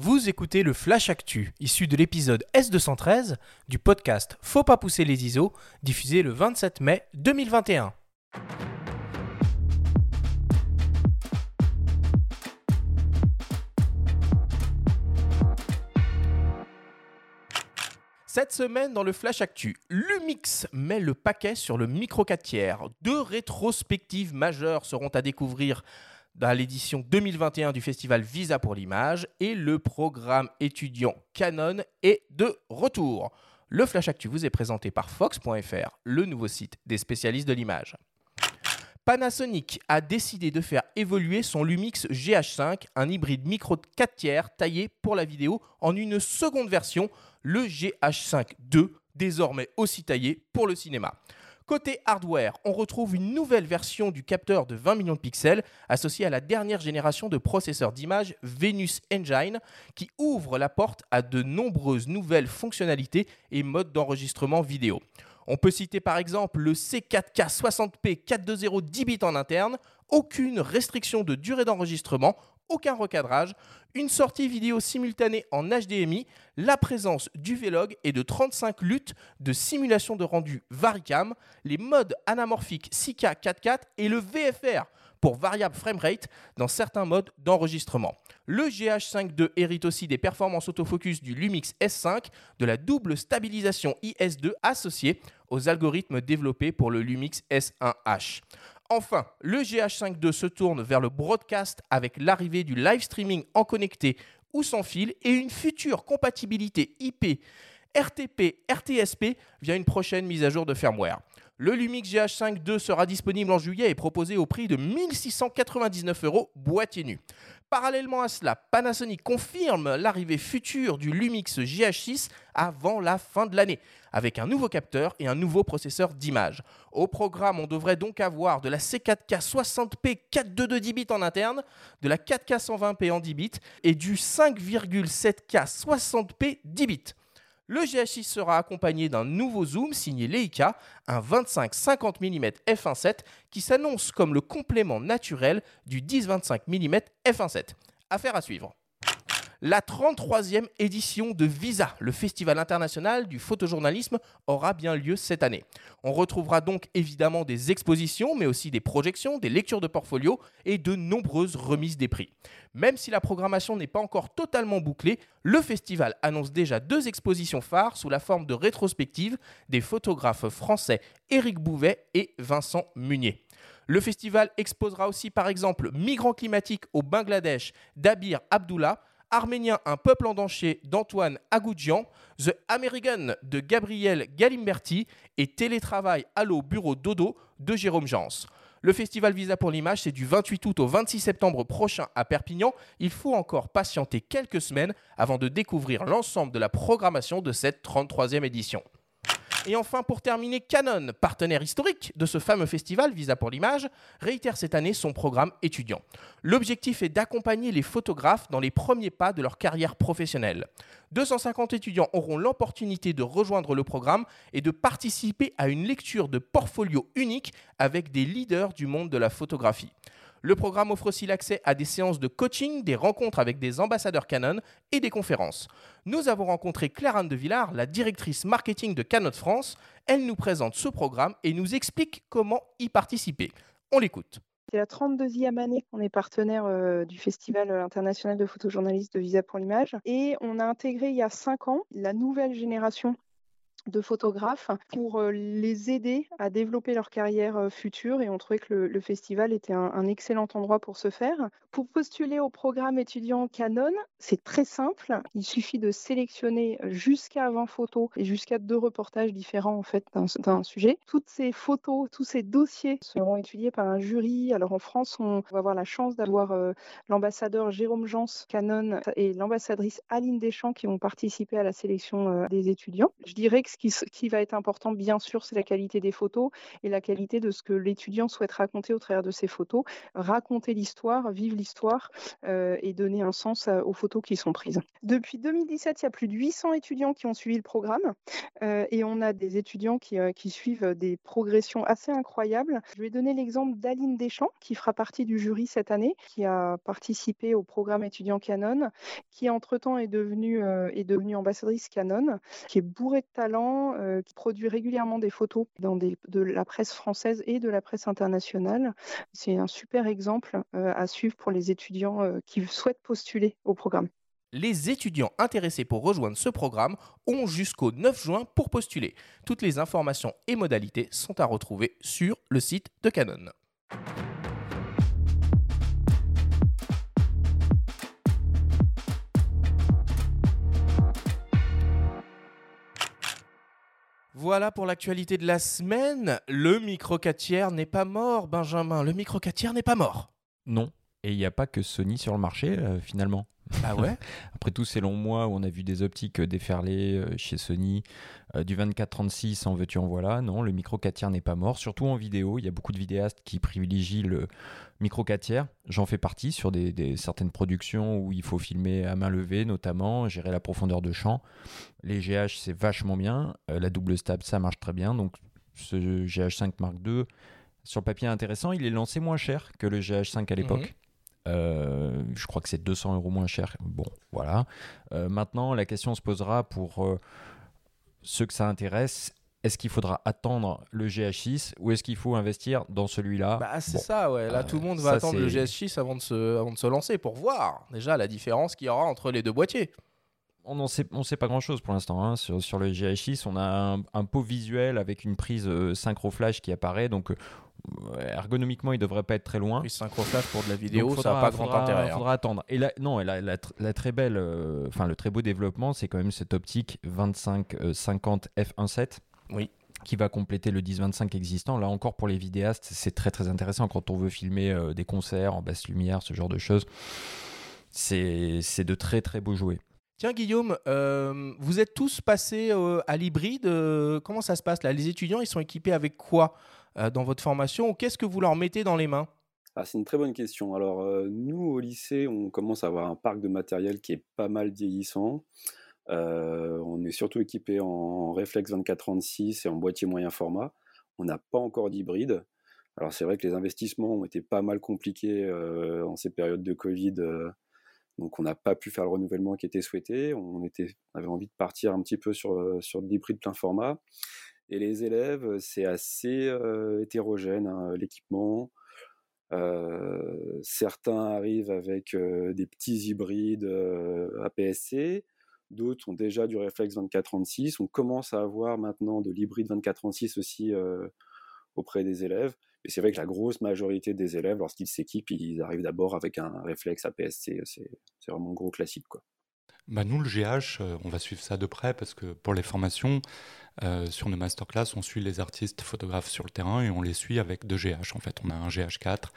Vous écoutez le Flash Actu, issu de l'épisode S213 du podcast Faut pas pousser les ISO, diffusé le 27 mai 2021. Cette semaine, dans le Flash Actu, Lumix met le paquet sur le micro 4 tiers. Deux rétrospectives majeures seront à découvrir dans l'édition 2021 du festival Visa pour l'image et le programme étudiant Canon est de retour. Le Flash Actu vous est présenté par Fox.fr, le nouveau site des spécialistes de l'image. Panasonic a décidé de faire évoluer son Lumix GH5, un hybride micro de 4 tiers taillé pour la vidéo, en une seconde version, le GH5 II, désormais aussi taillé pour le cinéma. Côté hardware, on retrouve une nouvelle version du capteur de 20 millions de pixels associé à la dernière génération de processeurs d'image Venus Engine qui ouvre la porte à de nombreuses nouvelles fonctionnalités et modes d'enregistrement vidéo. On peut citer par exemple le C4K 60p 420 10 bits en interne, aucune restriction de durée d'enregistrement, aucun recadrage, une sortie vidéo simultanée en HDMI, la présence du Vlog et de 35 luttes de simulation de rendu Varicam, les modes anamorphiques 6K 4K et le VFR pour variable framerate dans certains modes d'enregistrement. Le GH5 II hérite aussi des performances autofocus du Lumix S5, de la double stabilisation IS2 associée aux algorithmes développés pour le Lumix S1H. Enfin, le GH5 se tourne vers le broadcast avec l'arrivée du live streaming en connecté ou sans fil et une future compatibilité IP, RTP, RTSP via une prochaine mise à jour de firmware. Le Lumix GH5 II sera disponible en juillet et proposé au prix de 1699 euros boîtier nu. Parallèlement à cela, Panasonic confirme l'arrivée future du Lumix GH6 avant la fin de l'année, avec un nouveau capteur et un nouveau processeur d'image. Au programme, on devrait donc avoir de la C4K 60p 422 10 bits en interne, de la 4K 120p en 10 bits et du 5,7K 60p 10 bits. Le GH6 sera accompagné d'un nouveau zoom signé Leica, un 25-50 mm f1.7 qui s'annonce comme le complément naturel du 10-25 mm f1.7. Affaire à suivre la 33e édition de Visa, le Festival international du photojournalisme, aura bien lieu cette année. On retrouvera donc évidemment des expositions, mais aussi des projections, des lectures de portfolio et de nombreuses remises des prix. Même si la programmation n'est pas encore totalement bouclée, le festival annonce déjà deux expositions phares sous la forme de rétrospective des photographes français Éric Bouvet et Vincent Munier. Le festival exposera aussi par exemple Migrants climatiques au Bangladesh d'Abir Abdullah, Arménien, un peuple en danger d'Antoine Agoudjian, The American de Gabriel Galimberti et Télétravail Allo Bureau Dodo de Jérôme Jans. Le festival Visa pour l'image, c'est du 28 août au 26 septembre prochain à Perpignan. Il faut encore patienter quelques semaines avant de découvrir l'ensemble de la programmation de cette 33e édition. Et enfin, pour terminer, Canon, partenaire historique de ce fameux festival Visa pour l'image, réitère cette année son programme étudiant. L'objectif est d'accompagner les photographes dans les premiers pas de leur carrière professionnelle. 250 étudiants auront l'opportunité de rejoindre le programme et de participer à une lecture de portfolio unique avec des leaders du monde de la photographie. Le programme offre aussi l'accès à des séances de coaching, des rencontres avec des ambassadeurs Canon et des conférences. Nous avons rencontré Claire-Anne de Villard, la directrice marketing de Canon France. Elle nous présente ce programme et nous explique comment y participer. On l'écoute. C'est la 32e année qu'on est partenaire euh, du Festival international de photojournalistes de Visa pour l'image et on a intégré il y a 5 ans la nouvelle génération de photographes pour euh, les aider à développer leur carrière euh, future et on trouvait que le, festival était un, excellent endroit pour ce faire. Pour postuler au programme étudiant Canon, c'est très simple. Il suffit de sélectionner jusqu'à 20 photos et jusqu'à deux reportages différents en fait d'un sujet. Toutes ces photos, tous ces dossiers seront étudiés par un jury. Alors en France, on va avoir la chance d'avoir euh, l'ambassadeur Jérôme Jans Canon et l'ambassadrice Aline Deschamps qui vont participer à la sélection des étudiants. Je dirais que Ce qui, va être important, bien sûr, c'est la qualité des photos et la qualité de ce que l'étudiant souhaite raconter au travers de ses photos. Raconter l'histoire, vivre l'histoire et donner un sens aux photos qui sont prises. Depuis 2017, il y a plus de 800 étudiants qui ont suivi le programme et on a des étudiants qui, qui suivent des progressions assez incroyables. Je vais donner l'exemple d'Aline Deschamps, qui fera partie du jury cette année, qui a participé au programme étudiant Canon, qui entre-temps est devenue, est devenue ambassadrice Canon, qui est bourrée de talent, qui produit régulièrement des photos dans de la presse française et de la presse internationale. C'est un super exemple à suivre pour les étudiants qui souhaitent postuler au programme. Les étudiants intéressés pour rejoindre ce programme ont jusqu'au 9 juin pour postuler. Toutes les informations et modalités sont à retrouver sur le site de Canon. Voilà pour l'actualité de la semaine. Le micro n'est pas mort, Benjamin. Le micro n'est pas mort. Non. Et il n'y a pas que Sony sur le marché, euh, finalement. Ah ouais Après tous ces longs mois où on a vu des optiques euh, déferler euh, chez Sony, euh, du 24-36 en veux-tu en voilà, non, le micro 4 tiers n'est pas mort, surtout en vidéo. Il y a beaucoup de vidéastes qui privilégient le micro 4 tiers. J'en fais partie sur des, certaines productions où il faut filmer à main levée, notamment, gérer la profondeur de champ. Les GH, c'est vachement bien. la double stab, ça marche très bien. Donc ce GH5 Mark II, sur le papier intéressant, il est lancé moins cher que le GH5 à l'époque. Mhm. Euh, je crois que c'est 200 euros moins cher. Bon, voilà. Euh, maintenant, la question se posera pour euh, ceux que ça intéresse. Est-ce qu'il faudra attendre le GH6 ou est-ce qu'il faut investir dans celui-là? Bah, C'est ça, ouais. Là, tout le monde va attendre le GH6 avant de, se, avant de se lancer pour voir déjà la différence qu'il y aura entre les deux boîtiers on ne sait, on sait pas grand chose pour l'instant. Hein. Sur, le GH6, on a un, un, pot visuel avec une prise synchro flash qui apparaît. Donc, ergonomiquement, il devrait pas être très loin. Puis synchroflash pour de la vidéo, ça n'a pas grand intérêt. Il hein. faudra attendre. Et là, non, la, la, très belle, euh, enfin le très beau développement, c'est quand même cette optique 25-50 f1.7. Oui qui va compléter le 10-25 existant. Là encore pour les vidéastes, c'est très très intéressant quand on veut filmer euh, des concerts en basse lumière, ce genre de choses. C'est de très très beaux jouets. Tiens Guillaume, euh, vous êtes tous passés à l'hybride. comment ça se passe là? Les étudiants, ils sont équipés avec quoi? euh, dans votre formation Qu'est-ce que vous leur mettez dans les mains? Ah, c'est une très bonne question. Alors, euh, nous, au lycée, on commence à avoir un parc de matériel qui est pas mal vieillissant. Euh, on est surtout équipé en réflexe 2436 et en boîtier moyen format. On n'a pas encore d'hybride. Alors, c'est vrai que les investissements ont été pas mal compliqués en ces périodes de Covid. donc, on n'a pas pu faire le renouvellement qui était souhaité. On avait envie de partir un petit peu sur, sur de l'hybride plein format. Et les élèves, c'est assez hétérogène, hein, l'équipement. certains arrivent avec des petits hybrides APS-C, d'autres ont déjà du réflexe 2436. On commence à avoir maintenant de l'hybride 2436 aussi auprès des élèves. Mais c'est vrai que la grosse majorité des élèves, lorsqu'ils s'équipent, ils arrivent d'abord avec un réflexe APS-C. C'est vraiment gros classique. Quoi. Bah nous, le GH, on va suivre ça de près parce que pour les formations, euh, sur nos masterclass, on suit les artistes photographes sur le terrain et on les suit avec deux GH. En fait, on a un GH4,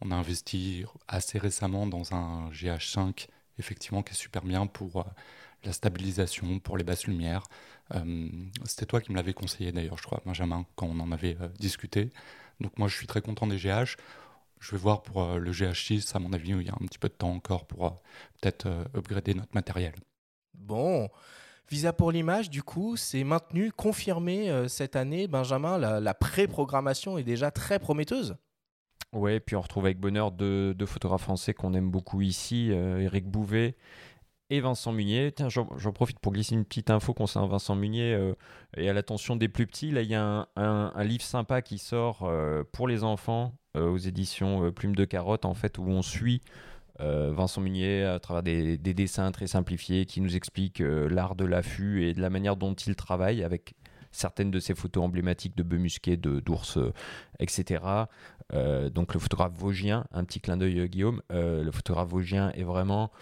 on a investi assez récemment dans un GH5, effectivement, qui est super bien pour euh, la stabilisation, pour les basses lumières. Euh, c'était toi qui me l'avais conseillé d'ailleurs, je crois, Benjamin, quand on en avait discuté. Donc moi, je suis très content des GH. Je vais voir pour le GH6, à mon avis, il y a un petit peu de temps encore pour peut-être upgrader notre matériel. Bon, Visa pour l'image, du coup, c'est maintenu, confirmé euh, cette année. Benjamin, la, pré-programmation est déjà très prometteuse. Ouais, puis on retrouve avec bonheur deux, photographes français qu'on aime beaucoup ici, Eric euh, Bouvet et Vincent Munier. Tiens, j'en profite pour glisser une petite info concernant Vincent Munier euh, et à l'attention des plus petits. Là, il y a un, livre sympa qui sort pour les enfants aux éditions Plume de Carotte, en fait, où on suit euh, Vincent Munier à travers des, dessins très simplifiés qui nous expliquent euh, l'art de l'affût et de la manière dont il travaille avec certaines de ses photos emblématiques de bœufs musqués, d'ours, euh, etc. donc le photographe vosgien, un petit clin d'œil Guillaume, le photographe vosgien est vraiment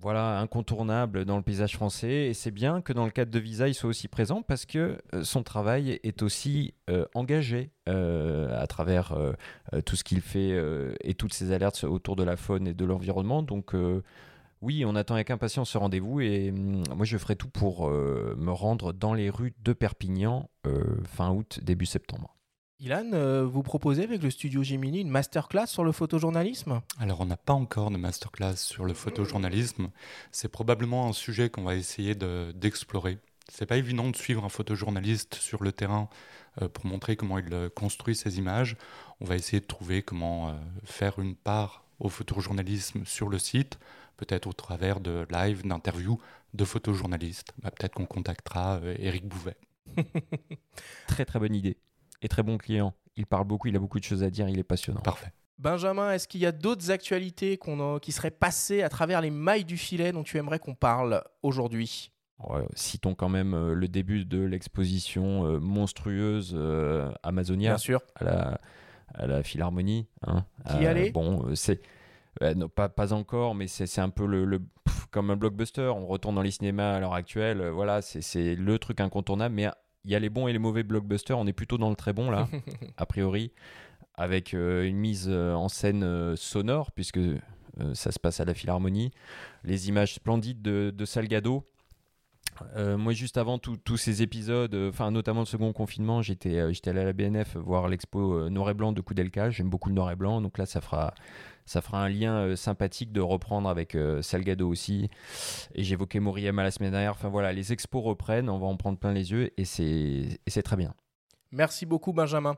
voilà, incontournable dans le paysage français. Et c'est bien que dans le cadre de Visa, il soit aussi présent parce que euh, son travail est aussi euh, engagé euh, à travers tout ce qu'il fait et toutes ses alertes autour de la faune et de l'environnement. Donc oui, on attend avec impatience ce rendez-vous et hum, moi je ferai tout pour me rendre dans les rues de Perpignan fin août, début septembre. Ilan, euh, vous proposez avec le studio Gemini une masterclass sur le photojournalisme? Alors, on n'a pas encore de masterclass sur le photojournalisme. C'est probablement un sujet qu'on va essayer de- d'explorer. C'est pas évident de suivre un photojournaliste sur le terrain euh, pour montrer comment il euh, construit ses images. On va essayer de trouver comment euh, faire une part au photojournalisme sur le site, peut-être au travers de live, d'interviews de photojournalistes. Bah, peut-être qu'on contactera euh, Eric Bouvet. Très très bonne idée et très bon client. Il parle beaucoup, il a beaucoup de choses à dire, il est passionnant. Parfait. Benjamin, est-ce qu'il y a d'autres actualités a- qui seraient passées à travers les mailles du filet dont tu aimerais qu'on parle aujourd'hui? Ouais, citons quand même euh, le début de l'exposition euh, monstrueuse euh, Amazonia Bien sûr. à la, à la Philharmonie. hein. Qui y allait? Bon, euh, c'est euh, non, pas, pas encore, mais c'est c'est un peu le, le- pff, comme un blockbuster. On retourne dans les cinémas à l'heure actuelle. euh, Voilà, c'est- c'est le truc incontournable. Mais y a les bons et les mauvais blockbusters. On est plutôt dans le très bon là, a priori, avec euh, une mise euh, en scène euh, sonore puisque ça se passe à la Philharmonie. Les images splendides de, de Salgado. Euh, moi, juste avant tous ces épisodes, euh, enfin notamment le second confinement, j'étais euh, allé à la BNF voir l'expo noir et blanc de Koudelka. J'aime beaucoup le noir et blanc, donc là, ça fera ça fera un lien sympathique de reprendre avec Salgado aussi. Et j'évoquais Moriyama la semaine dernière. Enfin voilà, les expos reprennent, on va en prendre plein les yeux et c'est très bien. Merci beaucoup, Benjamin.